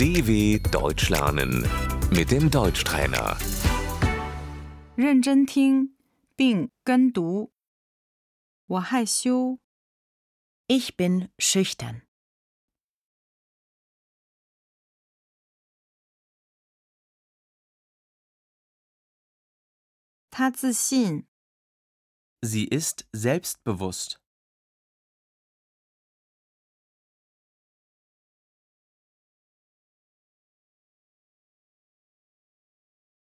DW Deutsch lernen mit dem Deutschtrainer. 认真听并跟读。我害羞， Ich bin schüchtern. 他自信， Sie ist selbstbewusst.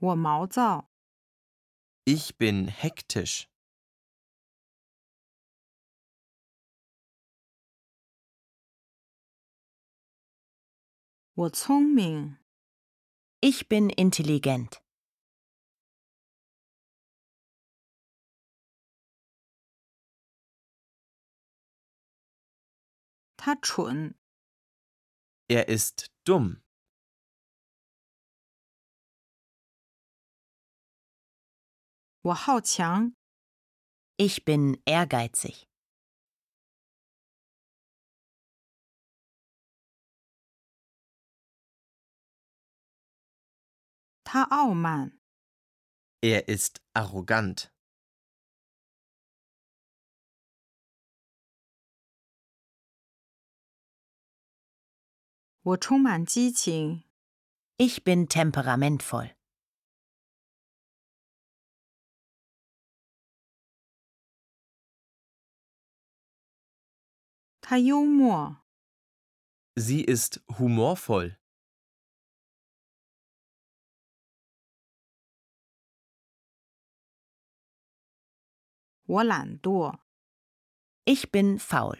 我毛躁， Ich bin hektisch. 我聪明， Ich bin intelligent. 他蠢， Er ist dumm. 我好强， Ich bin ehrgeizig. 他傲慢， Er ist arrogant. 我充满激情， Ich bin temperamentvoll. Sie ist humorvoll. Ich bin faul.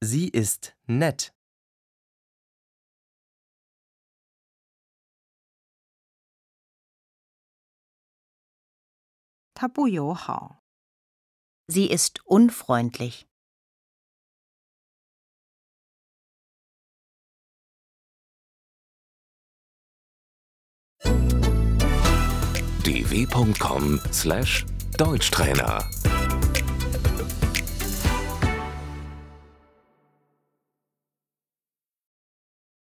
Sie ist nett. 他不友好， Sie ist unfreundlich. dw.com/deutschtrainer